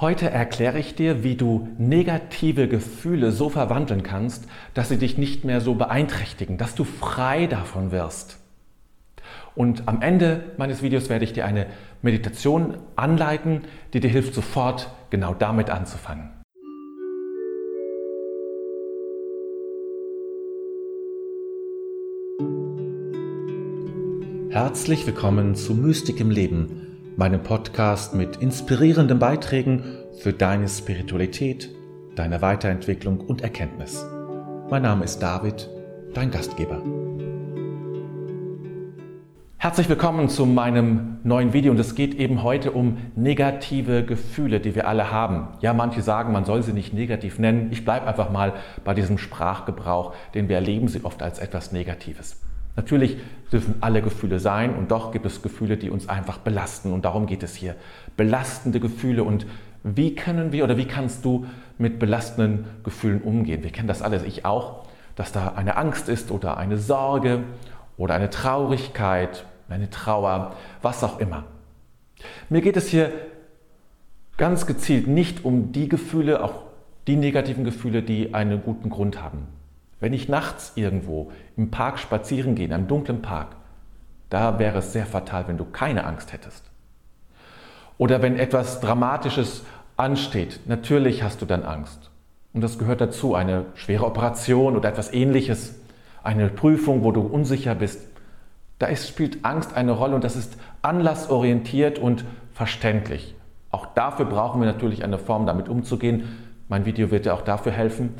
Heute erkläre ich dir, wie du negative Gefühle so verwandeln kannst, dass sie dich nicht mehr so beeinträchtigen, dass du frei davon wirst. Und am Ende meines Videos werde ich dir eine Meditation anleiten, die dir hilft, sofort genau damit anzufangen. Herzlich willkommen zu Mystik im Leben meinem Podcast mit inspirierenden Beiträgen für deine Spiritualität, deine Weiterentwicklung und Erkenntnis. Mein Name ist David, dein Gastgeber. Herzlich willkommen zu meinem neuen Video und es geht eben heute um negative Gefühle, die wir alle haben. Ja, manche sagen, man soll sie nicht negativ nennen. Ich bleibe einfach mal bei diesem Sprachgebrauch, denn wir erleben sie oft als etwas Negatives. Natürlich dürfen alle Gefühle sein und doch gibt es Gefühle, die uns einfach belasten und darum geht es hier. Belastende Gefühle und wie können wir oder wie kannst du mit belastenden Gefühlen umgehen? Wir kennen das alles, ich auch, dass da eine Angst ist oder eine Sorge oder eine Traurigkeit, eine Trauer, was auch immer. Mir geht es hier ganz gezielt nicht um die Gefühle, auch die negativen Gefühle, die einen guten Grund haben. Wenn ich nachts irgendwo im Park spazieren gehe, in einem dunklen Park, da wäre es sehr fatal, wenn du keine Angst hättest. Oder wenn etwas Dramatisches ansteht, natürlich hast du dann Angst. Und das gehört dazu, eine schwere Operation oder etwas ähnliches, eine Prüfung, wo du unsicher bist. Da ist, spielt Angst eine Rolle und das ist anlassorientiert und verständlich. Auch dafür brauchen wir natürlich eine Form, damit umzugehen. Mein Video wird dir auch dafür helfen.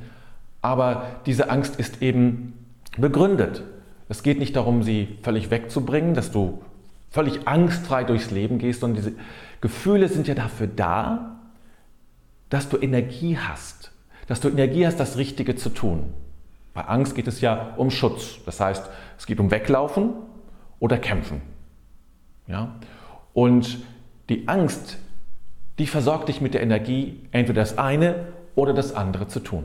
Aber diese Angst ist eben begründet. Es geht nicht darum, sie völlig wegzubringen, dass du völlig angstfrei durchs Leben gehst, sondern diese Gefühle sind ja dafür da, dass du Energie hast, dass du Energie hast, das Richtige zu tun. Bei Angst geht es ja um Schutz. Das heißt, es geht um Weglaufen oder Kämpfen. Ja? Und die Angst, die versorgt dich mit der Energie, entweder das eine oder das andere zu tun.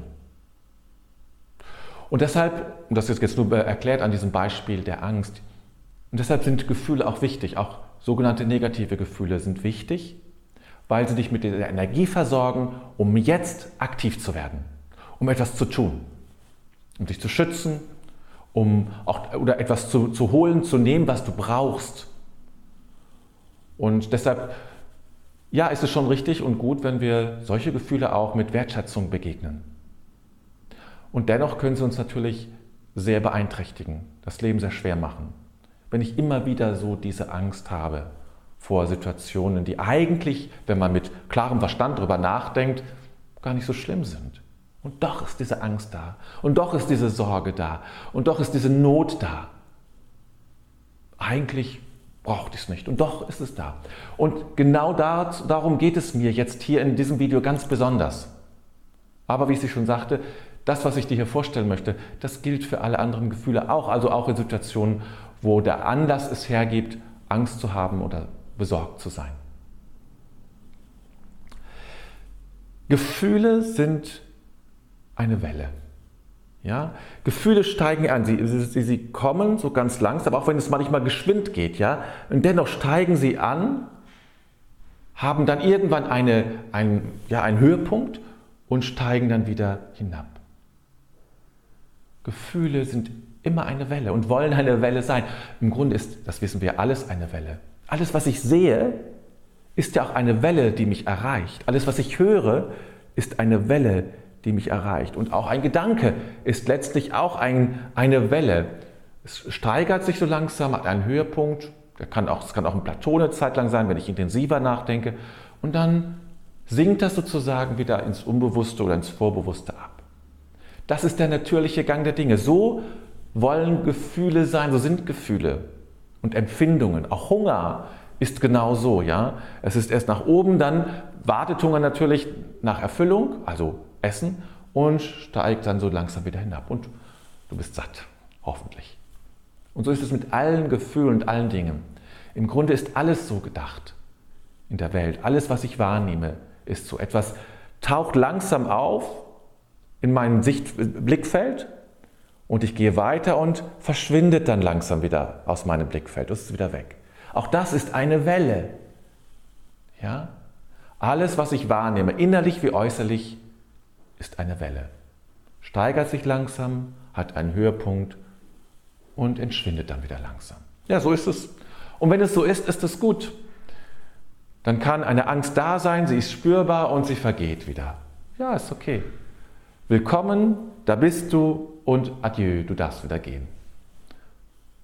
Und deshalb, und das ist jetzt nur erklärt an diesem Beispiel der Angst, und deshalb sind Gefühle auch wichtig, auch sogenannte negative Gefühle sind wichtig, weil sie dich mit der Energie versorgen, um jetzt aktiv zu werden, um etwas zu tun, um dich zu schützen, um auch oder etwas zu, zu holen, zu nehmen, was du brauchst. Und deshalb, ja, ist es schon richtig und gut, wenn wir solche Gefühle auch mit Wertschätzung begegnen. Und dennoch können sie uns natürlich sehr beeinträchtigen, das Leben sehr schwer machen. Wenn ich immer wieder so diese Angst habe vor Situationen, die eigentlich, wenn man mit klarem Verstand darüber nachdenkt, gar nicht so schlimm sind. Und doch ist diese Angst da. Und doch ist diese Sorge da. Und doch ist diese Not da. Eigentlich braucht ich es nicht. Und doch ist es da. Und genau darum geht es mir jetzt hier in diesem Video ganz besonders. Aber wie ich schon sagte, das, was ich dir hier vorstellen möchte, das gilt für alle anderen Gefühle auch, also auch in Situationen, wo der Anlass es hergibt, Angst zu haben oder besorgt zu sein. Gefühle sind eine Welle. Ja? Gefühle steigen an, sie, sie, sie kommen so ganz langsam, auch wenn es manchmal geschwind geht, ja? und dennoch steigen sie an, haben dann irgendwann eine, ein, ja, einen Höhepunkt und steigen dann wieder hinab. Gefühle sind immer eine Welle und wollen eine Welle sein. Im Grunde ist, das wissen wir, alles eine Welle. Alles, was ich sehe, ist ja auch eine Welle, die mich erreicht. Alles, was ich höre, ist eine Welle, die mich erreicht. Und auch ein Gedanke ist letztlich auch ein, eine Welle. Es steigert sich so langsam, hat einen Höhepunkt. Es kann auch, es kann auch ein Plateau eine Zeit lang sein, wenn ich intensiver nachdenke. Und dann sinkt das sozusagen wieder ins Unbewusste oder ins Vorbewusste ab. Das ist der natürliche Gang der Dinge. So wollen Gefühle sein, so sind Gefühle und Empfindungen. Auch Hunger ist genau so, ja. Es ist erst nach oben, dann wartet Hunger natürlich nach Erfüllung, also Essen, und steigt dann so langsam wieder hinab. Und du bist satt, hoffentlich. Und so ist es mit allen Gefühlen und allen Dingen. Im Grunde ist alles so gedacht in der Welt. Alles, was ich wahrnehme, ist so. Etwas taucht langsam auf in meinem Sichtblickfeld und ich gehe weiter und verschwindet dann langsam wieder aus meinem Blickfeld. Das ist wieder weg. Auch das ist eine Welle. Ja? Alles, was ich wahrnehme, innerlich wie äußerlich, ist eine Welle. Steigert sich langsam, hat einen Höhepunkt und entschwindet dann wieder langsam. Ja, so ist es. Und wenn es so ist, ist es gut. Dann kann eine Angst da sein, sie ist spürbar und sie vergeht wieder. Ja, ist okay. Willkommen, da bist du und adieu, du darfst wieder gehen.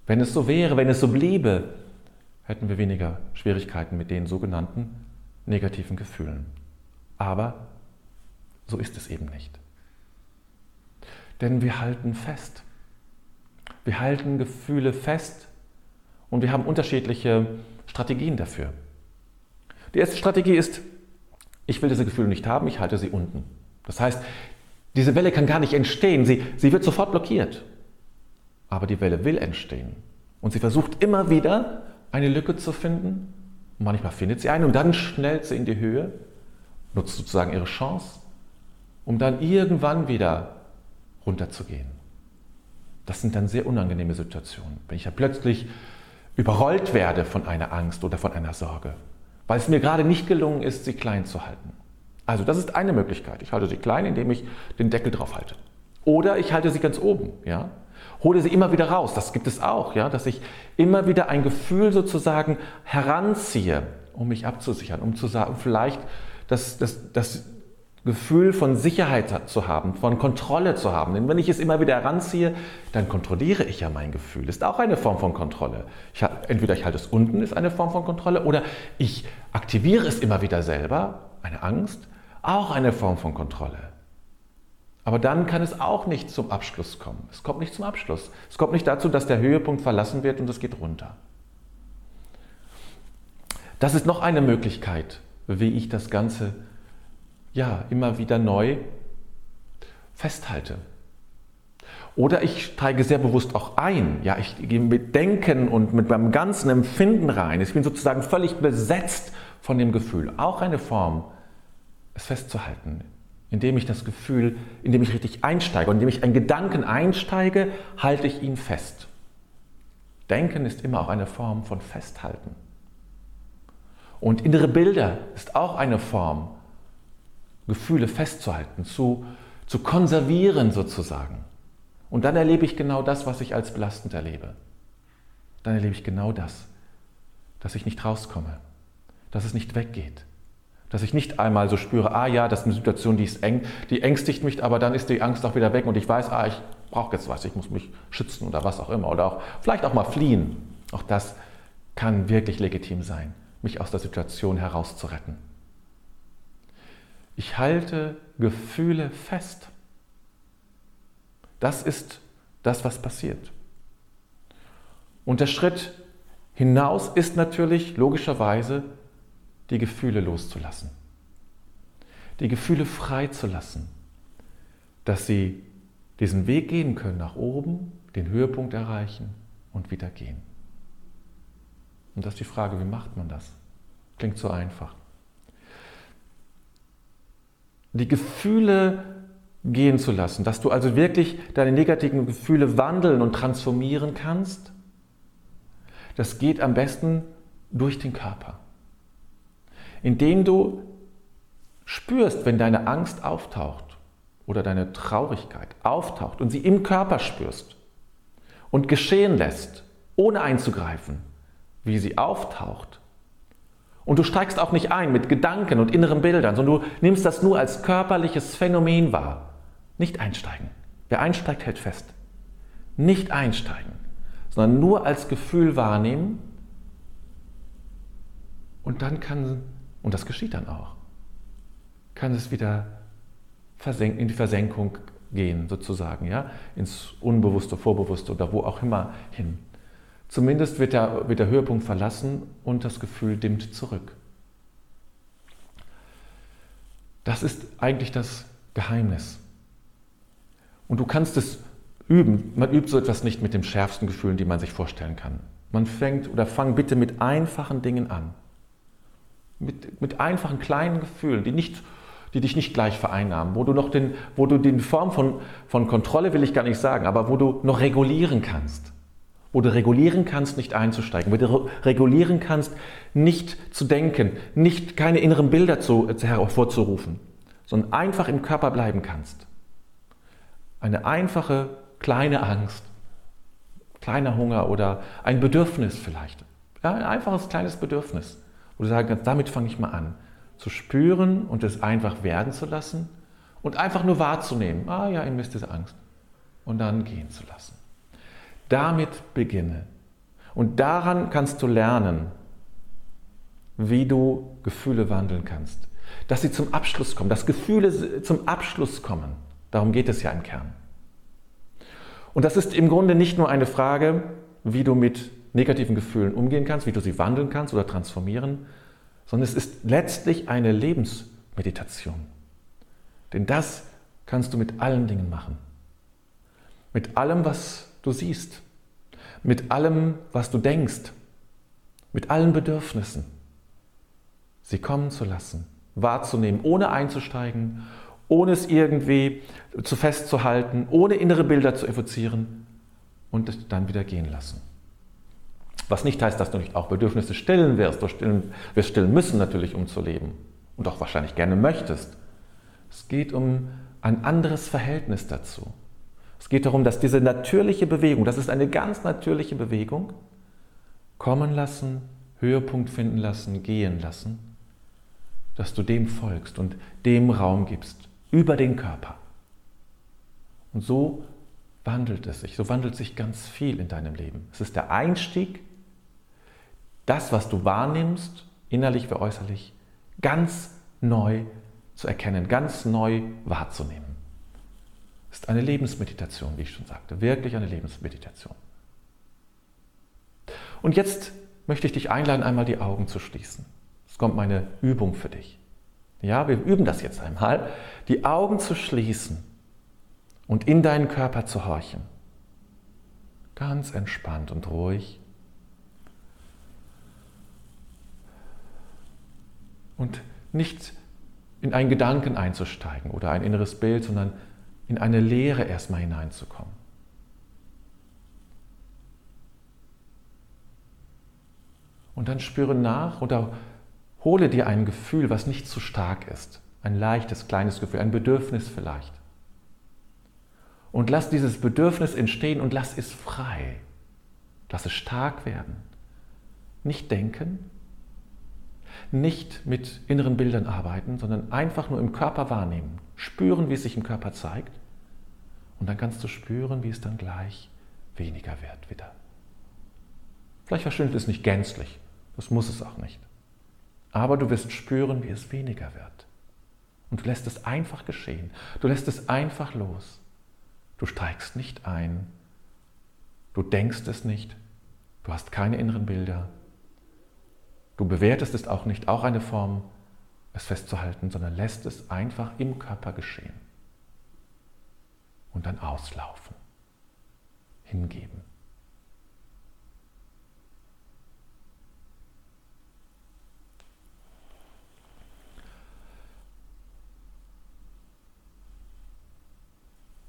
Wenn es so wäre, wenn es so bliebe, hätten wir weniger Schwierigkeiten mit den sogenannten negativen Gefühlen. Aber so ist es eben nicht. Denn wir halten fest. Wir halten Gefühle fest und wir haben unterschiedliche Strategien dafür. Die erste Strategie ist, ich will diese Gefühle nicht haben, ich halte sie unten. Das heißt, diese Welle kann gar nicht entstehen, sie, sie wird sofort blockiert. Aber die Welle will entstehen. Und sie versucht immer wieder eine Lücke zu finden. Und manchmal findet sie eine und dann schnellt sie in die Höhe, nutzt sozusagen ihre Chance, um dann irgendwann wieder runterzugehen. Das sind dann sehr unangenehme Situationen, wenn ich ja plötzlich überrollt werde von einer Angst oder von einer Sorge, weil es mir gerade nicht gelungen ist, sie klein zu halten. Also das ist eine Möglichkeit. Ich halte sie klein, indem ich den Deckel drauf halte. Oder ich halte sie ganz oben, ja? Hole sie immer wieder raus. Das gibt es auch, ja, dass ich immer wieder ein Gefühl sozusagen heranziehe, um mich abzusichern, um zu sagen, vielleicht das, das, das Gefühl von Sicherheit zu haben, von Kontrolle zu haben. Denn wenn ich es immer wieder heranziehe, dann kontrolliere ich ja mein Gefühl. Ist auch eine Form von Kontrolle. Ich, entweder ich halte es unten, ist eine Form von Kontrolle, oder ich aktiviere es immer wieder selber, eine Angst, auch eine Form von Kontrolle. Aber dann kann es auch nicht zum Abschluss kommen. Es kommt nicht zum Abschluss. Es kommt nicht dazu, dass der Höhepunkt verlassen wird und es geht runter. Das ist noch eine Möglichkeit, wie ich das Ganze ja immer wieder neu festhalte. Oder ich steige sehr bewusst auch ein. Ja, ich gehe mit Denken und mit meinem ganzen Empfinden rein. Ich bin sozusagen völlig besetzt von dem Gefühl. Auch eine Form, es festzuhalten, indem ich das Gefühl, indem ich richtig einsteige indem ich einen Gedanken einsteige, halte ich ihn fest. Denken ist immer auch eine Form von Festhalten. Und innere Bilder ist auch eine Form, Gefühle festzuhalten, zu, zu konservieren sozusagen. Und dann erlebe ich genau das, was ich als belastend erlebe. Dann erlebe ich genau das, dass ich nicht rauskomme, dass es nicht weggeht, dass ich nicht einmal so spüre, ah ja, das ist eine Situation, die ist eng, die ängstigt mich, aber dann ist die Angst auch wieder weg und ich weiß, ah, ich brauche jetzt was, ich muss mich schützen oder was auch immer. Oder auch vielleicht auch mal fliehen. Auch das kann wirklich legitim sein, mich aus der Situation herauszuretten. Ich halte Gefühle fest. Das ist das, was passiert. Und der Schritt hinaus ist natürlich logischerweise die Gefühle loszulassen, die Gefühle freizulassen, dass sie diesen Weg gehen können nach oben, den Höhepunkt erreichen und wieder gehen. Und das ist die Frage, wie macht man das? Klingt so einfach. Die Gefühle gehen zu lassen, dass du also wirklich deine negativen Gefühle wandeln und transformieren kannst, das geht am besten durch den Körper indem du spürst, wenn deine Angst auftaucht oder deine Traurigkeit auftaucht und sie im Körper spürst und geschehen lässt, ohne einzugreifen, wie sie auftaucht. Und du steigst auch nicht ein mit Gedanken und inneren Bildern, sondern du nimmst das nur als körperliches Phänomen wahr. Nicht einsteigen. Wer einsteigt, hält fest. Nicht einsteigen, sondern nur als Gefühl wahrnehmen. Und dann kann und das geschieht dann auch. Kann es wieder in die Versenkung gehen, sozusagen, ja, ins Unbewusste, Vorbewusste oder wo auch immer hin. Zumindest wird der, wird der Höhepunkt verlassen und das Gefühl dimmt zurück. Das ist eigentlich das Geheimnis. Und du kannst es üben. Man übt so etwas nicht mit den schärfsten Gefühlen, die man sich vorstellen kann. Man fängt oder fang bitte mit einfachen Dingen an. Mit, mit einfachen kleinen Gefühlen, die, nicht, die dich nicht gleich vereinnahmen, wo du noch den, wo du die Form von, von Kontrolle will ich gar nicht sagen, aber wo du noch regulieren kannst. wo du regulieren kannst, nicht einzusteigen, wo du regulieren kannst, nicht zu denken, nicht keine inneren Bilder zu, hervorzurufen, sondern einfach im Körper bleiben kannst. Eine einfache, kleine Angst, kleiner Hunger oder ein Bedürfnis vielleicht. Ja, ein einfaches kleines Bedürfnis, du sagen kannst, damit fange ich mal an. Zu spüren und es einfach werden zu lassen und einfach nur wahrzunehmen. Ah ja, in mir ist Angst. Und dann gehen zu lassen. Damit beginne. Und daran kannst du lernen, wie du Gefühle wandeln kannst. Dass sie zum Abschluss kommen, dass Gefühle zum Abschluss kommen. Darum geht es ja im Kern. Und das ist im Grunde nicht nur eine Frage, wie du mit negativen Gefühlen umgehen kannst, wie du sie wandeln kannst oder transformieren, sondern es ist letztlich eine Lebensmeditation. Denn das kannst du mit allen Dingen machen. Mit allem, was du siehst, mit allem, was du denkst, mit allen Bedürfnissen. Sie kommen zu lassen, wahrzunehmen, ohne einzusteigen, ohne es irgendwie zu festzuhalten, ohne innere Bilder zu evozieren und es dann wieder gehen lassen. Was nicht heißt, dass du nicht auch Bedürfnisse stillen wirst. Du stillen, wirst stillen müssen natürlich, um zu leben. Und auch wahrscheinlich gerne möchtest. Es geht um ein anderes Verhältnis dazu. Es geht darum, dass diese natürliche Bewegung, das ist eine ganz natürliche Bewegung, kommen lassen, Höhepunkt finden lassen, gehen lassen, dass du dem folgst und dem Raum gibst, über den Körper. Und so wandelt es sich, so wandelt sich ganz viel in deinem Leben. Es ist der Einstieg, das, was du wahrnimmst, innerlich wie äußerlich, ganz neu zu erkennen, ganz neu wahrzunehmen ist eine Lebensmeditation, wie ich schon sagte, wirklich eine Lebensmeditation. Und jetzt möchte ich dich einladen, einmal die Augen zu schließen. Es kommt meine Übung für dich. Ja, wir üben das jetzt einmal, die Augen zu schließen und in deinen Körper zu horchen. Ganz entspannt und ruhig. Und nicht in einen Gedanken einzusteigen oder ein inneres Bild, sondern in eine Leere erstmal hineinzukommen. Und dann spüre nach oder hole dir ein Gefühl, was nicht zu stark ist. Ein leichtes, kleines Gefühl, ein Bedürfnis vielleicht. Und lass dieses Bedürfnis entstehen und lass es frei. Lass es stark werden. Nicht denken, nicht mit inneren Bildern arbeiten, sondern einfach nur im Körper wahrnehmen. Spüren, wie es sich im Körper zeigt und dann kannst du spüren, wie es dann gleich weniger wird wieder. Vielleicht verschwindet es nicht gänzlich, das muss es auch nicht. Aber du wirst spüren, wie es weniger wird. Und du lässt es einfach geschehen. Du lässt es einfach los. Du steigst nicht ein. Du denkst es nicht. Du hast keine inneren Bilder. Du bewertest es auch nicht, auch eine Form, es festzuhalten, sondern lässt es einfach im Körper geschehen und dann auslaufen, hingeben.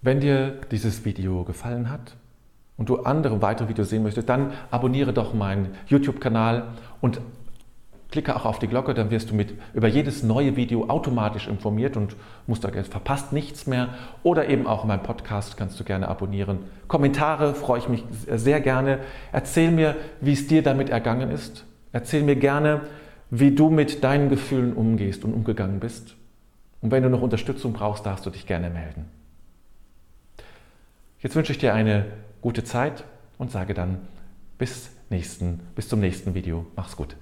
Wenn dir dieses Video gefallen hat und du andere weitere Videos sehen möchtest, dann abonniere doch meinen YouTube-Kanal und Klicke auch auf die Glocke, dann wirst du mit über jedes neue Video automatisch informiert und musst da verpasst nichts mehr. Oder eben auch meinen Podcast kannst du gerne abonnieren. Kommentare freue ich mich sehr gerne. Erzähl mir, wie es dir damit ergangen ist. Erzähl mir gerne, wie du mit deinen Gefühlen umgehst und umgegangen bist. Und wenn du noch Unterstützung brauchst, darfst du dich gerne melden. Jetzt wünsche ich dir eine gute Zeit und sage dann bis, nächsten, bis zum nächsten Video. Mach's gut.